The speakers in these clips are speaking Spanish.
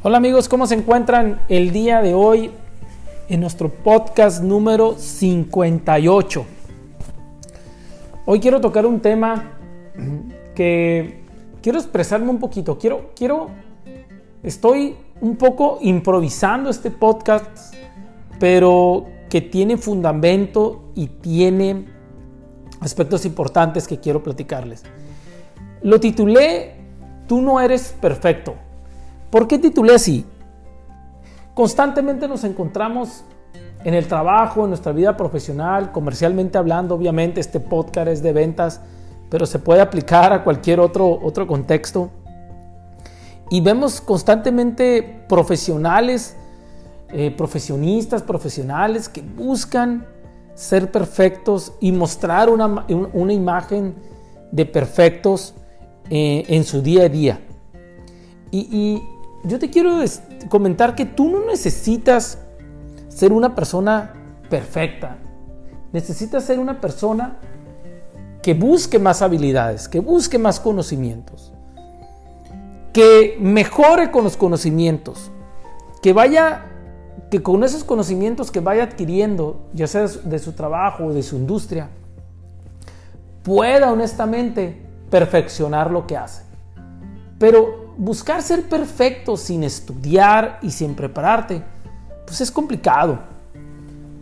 Hola amigos, ¿cómo se encuentran el día de hoy en nuestro podcast número 58? Hoy quiero tocar un tema que quiero expresarme un poquito. Quiero, quiero, estoy un poco improvisando este podcast, pero que tiene fundamento y tiene aspectos importantes que quiero platicarles. Lo titulé Tú no eres perfecto. ¿Por qué titulé así? Constantemente nos encontramos en el trabajo, en nuestra vida profesional, comercialmente hablando, obviamente este podcast es de ventas, pero se puede aplicar a cualquier otro, otro contexto. Y vemos constantemente profesionales, eh, profesionistas, profesionales que buscan ser perfectos y mostrar una, una imagen de perfectos eh, en su día a día. y, yo te quiero comentar que tú no necesitas ser una persona perfecta. Necesitas ser una persona que busque más habilidades, que busque más conocimientos, que mejore con los conocimientos, que vaya, que con esos conocimientos que vaya adquiriendo, ya sea de su trabajo o de su industria, pueda honestamente perfeccionar lo que hace. Pero buscar ser perfecto sin estudiar y sin prepararte, pues es complicado.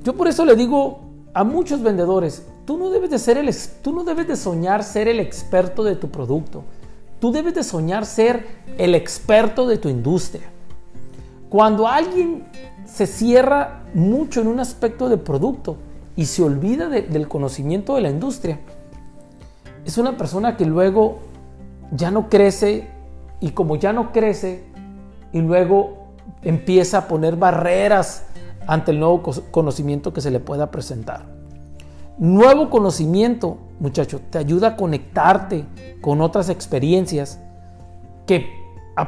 Yo por eso le digo a muchos vendedores, tú no debes de ser el tú no debes de soñar ser el experto de tu producto. Tú debes de soñar ser el experto de tu industria. Cuando alguien se cierra mucho en un aspecto de producto y se olvida del conocimiento de la industria, es una persona que luego ya no crece y como ya no crece y luego empieza a poner barreras ante el nuevo conocimiento que se le pueda presentar. Nuevo conocimiento, muchacho, te ayuda a conectarte con otras experiencias que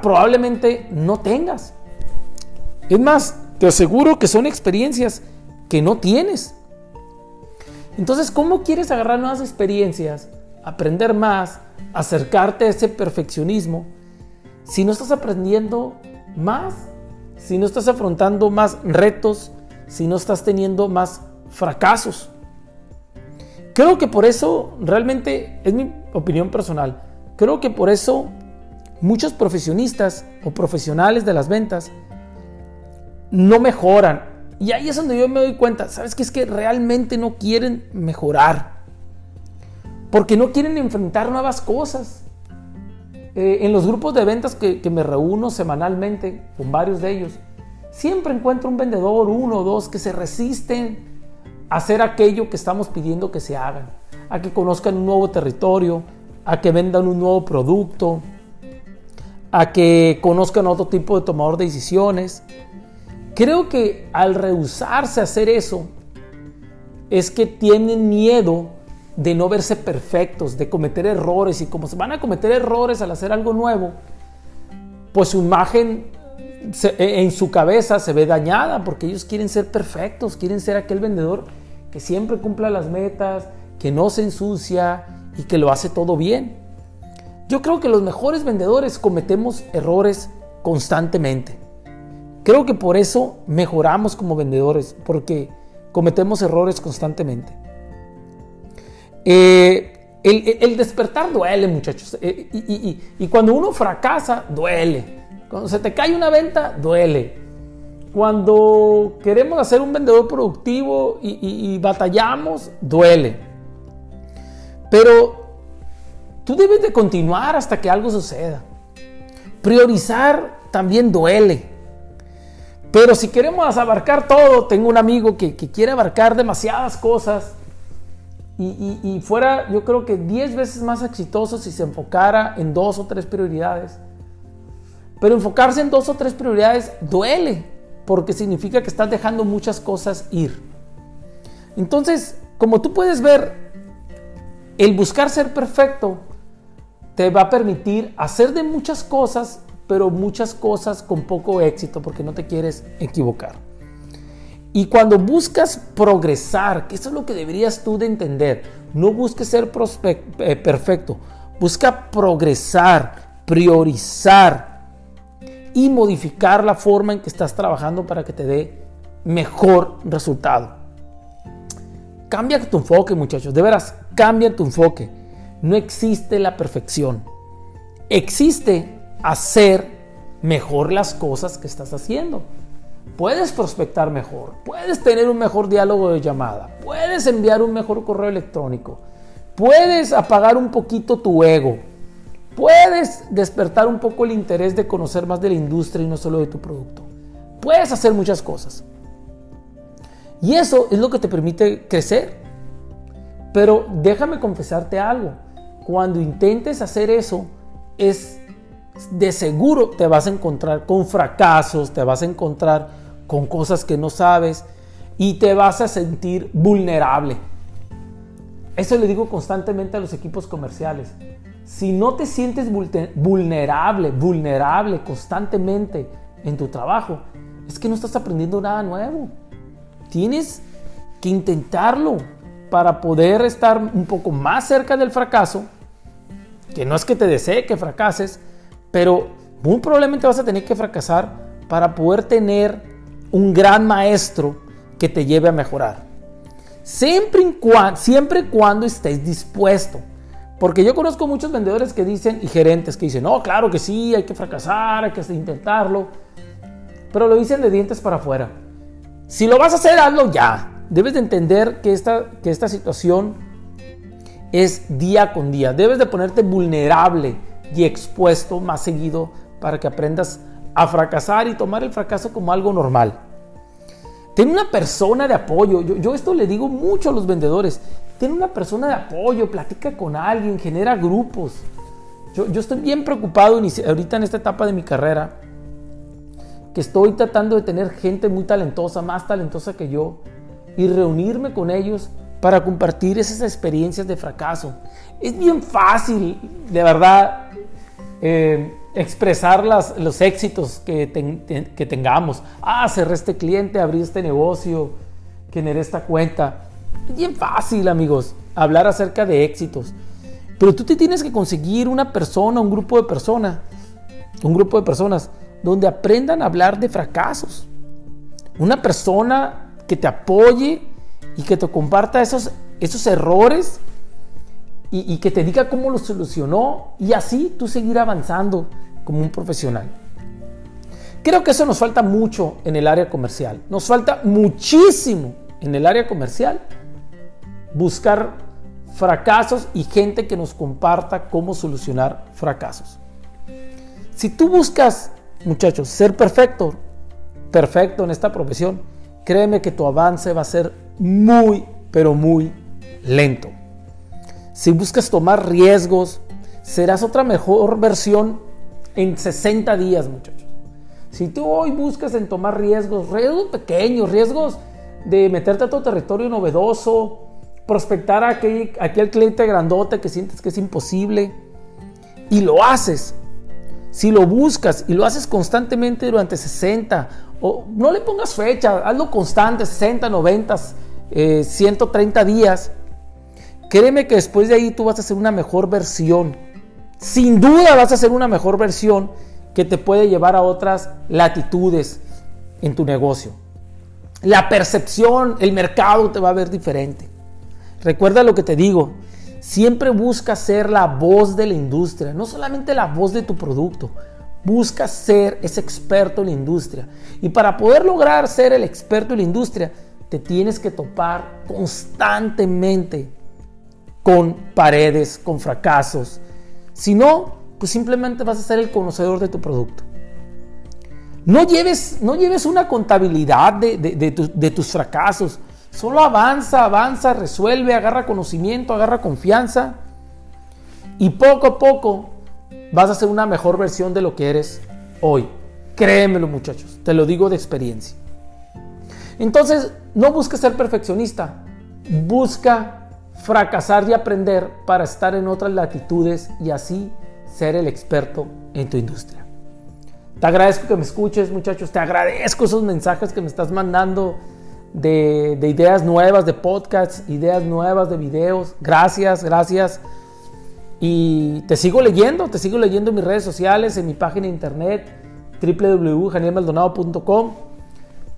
probablemente no tengas. Es más, te aseguro que son experiencias que no tienes. Entonces, ¿cómo quieres agarrar nuevas experiencias, aprender más, acercarte a ese perfeccionismo si no estás aprendiendo más, si no estás afrontando más retos, si no estás teniendo más fracasos. Creo que por eso, realmente es mi opinión personal, creo que por eso muchos profesionistas o profesionales de las ventas no mejoran. Y ahí es donde yo me doy cuenta, ¿sabes qué? Es que realmente no quieren mejorar. Porque no quieren enfrentar nuevas cosas. Eh, en los grupos de ventas que, me reúno semanalmente con varios de ellos, siempre encuentro un vendedor, uno o dos, que se resisten a hacer aquello que estamos pidiendo que se hagan, a que conozcan un nuevo territorio, a que vendan un nuevo producto, a que conozcan otro tipo de tomador de decisiones. Creo que al rehusarse a hacer eso, es que tienen miedo de no verse perfectos, de cometer errores y como se van a cometer errores al hacer algo nuevo, pues su imagen e, en su cabeza se ve dañada porque ellos quieren ser perfectos, quieren ser aquel vendedor que siempre cumpla las metas, que no se ensucia y que lo hace todo bien. Yo creo que los mejores vendedores cometemos errores constantemente. Creo que por eso mejoramos como vendedores, porque cometemos errores constantemente. Eh, el, despertar duele, muchachos. Eh, y, cuando uno fracasa, duele. Cuando se te cae una venta, duele. Cuando queremos hacer un vendedor productivo y, batallamos, duele. Pero tú debes de continuar hasta que algo suceda. Priorizar también duele. Pero si queremos abarcar todo, tengo un amigo que, que quiere abarcar demasiadas cosas y, fuera, yo creo que 10 veces más exitoso si se enfocara en dos o tres prioridades. Pero enfocarse en dos o tres prioridades duele, porque significa que estás dejando muchas cosas ir. Entonces, como tú puedes ver, el buscar ser perfecto te va a permitir hacer de muchas cosas, pero muchas cosas con poco éxito, porque no te quieres equivocar. Y cuando buscas progresar, que eso es lo que deberías tú de entender, no busques ser eh, perfecto, busca progresar, priorizar y modificar la forma en que estás trabajando para que te dé mejor resultado. Cambia tu enfoque, muchachos. De veras, cambia tu enfoque. No existe la perfección. Existe hacer mejor las cosas que estás haciendo. Puedes prospectar mejor, puedes tener un mejor diálogo de llamada, puedes enviar un mejor correo electrónico, puedes apagar un poquito tu ego, puedes despertar un poco el interés de conocer más de la industria y no solo de tu producto. Puedes hacer muchas cosas. Y eso es lo que te permite crecer. Pero déjame confesarte algo. Cuando intentes hacer eso, es de seguro te vas a encontrar con fracasos, te vas a encontrar con cosas que no sabes y te vas a sentir vulnerable. Eso le digo constantemente a los equipos comerciales. Si no te sientes vulnerable, vulnerable constantemente en tu trabajo, es que no estás aprendiendo nada nuevo. Tienes que intentarlo para poder estar un poco más cerca del fracaso, que no es que te desee que fracases, pero muy probablemente vas a tener que fracasar para poder tener un gran maestro que te lleve a mejorar. Siempre y cuando, siempre cuando estés dispuesto. Porque yo conozco muchos vendedores que dicen y gerentes que dicen, no, claro que sí, hay que fracasar, hay que intentarlo. Pero lo dicen de dientes para afuera. Si lo vas a hacer, hazlo ya. Debes de entender que esta, que esta situación es día con día. Debes de ponerte vulnerable y expuesto más seguido para que aprendas a fracasar y tomar el fracaso como algo normal. Ten una persona de apoyo. Yo, esto le digo mucho a los vendedores. Ten una persona de apoyo, platica con alguien, genera grupos. Yo, yo estoy bien preocupado ahorita en esta etapa de mi carrera, que estoy tratando de tener gente muy talentosa, más talentosa que yo, y reunirme con ellos para compartir esas experiencias de fracaso. Es bien fácil, de verdad, eh, expresar los éxitos que, tengamos. Ah, cerré este cliente, abrí este negocio, generé esta cuenta. Es bien fácil, amigos, hablar acerca de éxitos. Pero tú te tienes que conseguir una persona, un grupo de personas, un grupo de personas donde aprendan a hablar de fracasos. Una persona que te apoye y que te comparta esos, esos errores y, que te diga cómo lo solucionó y así tú seguir avanzando como un profesional. Creo que eso nos falta mucho en el área comercial. Nos falta muchísimo en el área comercial buscar fracasos y gente que nos comparta cómo solucionar fracasos. Si tú buscas, muchachos, ser perfecto, perfecto en esta profesión, créeme que tu avance va a ser muy, pero muy lento. Si buscas tomar riesgos, serás otra mejor versión en 60 días, muchachos. Si tú hoy buscas en tomar riesgos, riesgos pequeños, riesgos de meterte a tu territorio novedoso, prospectar a aquel, aquel cliente grandote que sientes que es imposible, y lo haces, si lo buscas y lo haces constantemente durante 60, o no le pongas fecha, hazlo constante, 60, 90, 130 días, Créeme que después de ahí tú vas a hacer una mejor versión. Sin duda vas a hacer una mejor versión que te puede llevar a otras latitudes en tu negocio. La percepción, el mercado te va a ver diferente. Recuerda lo que te digo. Siempre busca ser la voz de la industria, no solamente la voz de tu producto. Busca ser ese experto en la industria. Y para poder lograr ser el experto en la industria, te tienes que topar constantemente con paredes, con fracasos. Si no, pues simplemente vas a ser el conocedor de tu producto. No lleves, no lleves una contabilidad de, de tus fracasos. Solo avanza, avanza, resuelve, agarra conocimiento, agarra confianza. Y poco a poco vas a ser una mejor versión de lo que eres hoy. Créemelo muchachos, te lo digo de experiencia. Entonces, no busques ser perfeccionista, busca fracasar y aprender para estar en otras latitudes y así ser el experto en tu industria. Te agradezco que me escuches muchachos, te agradezco esos mensajes que me estás mandando de, ideas nuevas de podcasts, ideas nuevas de videos. Gracias, gracias. Y te sigo leyendo, te sigo leyendo en mis redes sociales, en mi página de internet. www.janielmaldonado.com.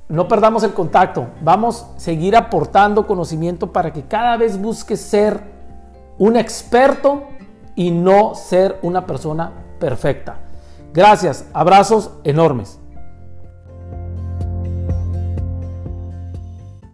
No perdamos el contacto. Vamos a seguir aportando conocimiento para que cada vez busques ser un experto y no ser una persona perfecta. Gracias, abrazos enormes.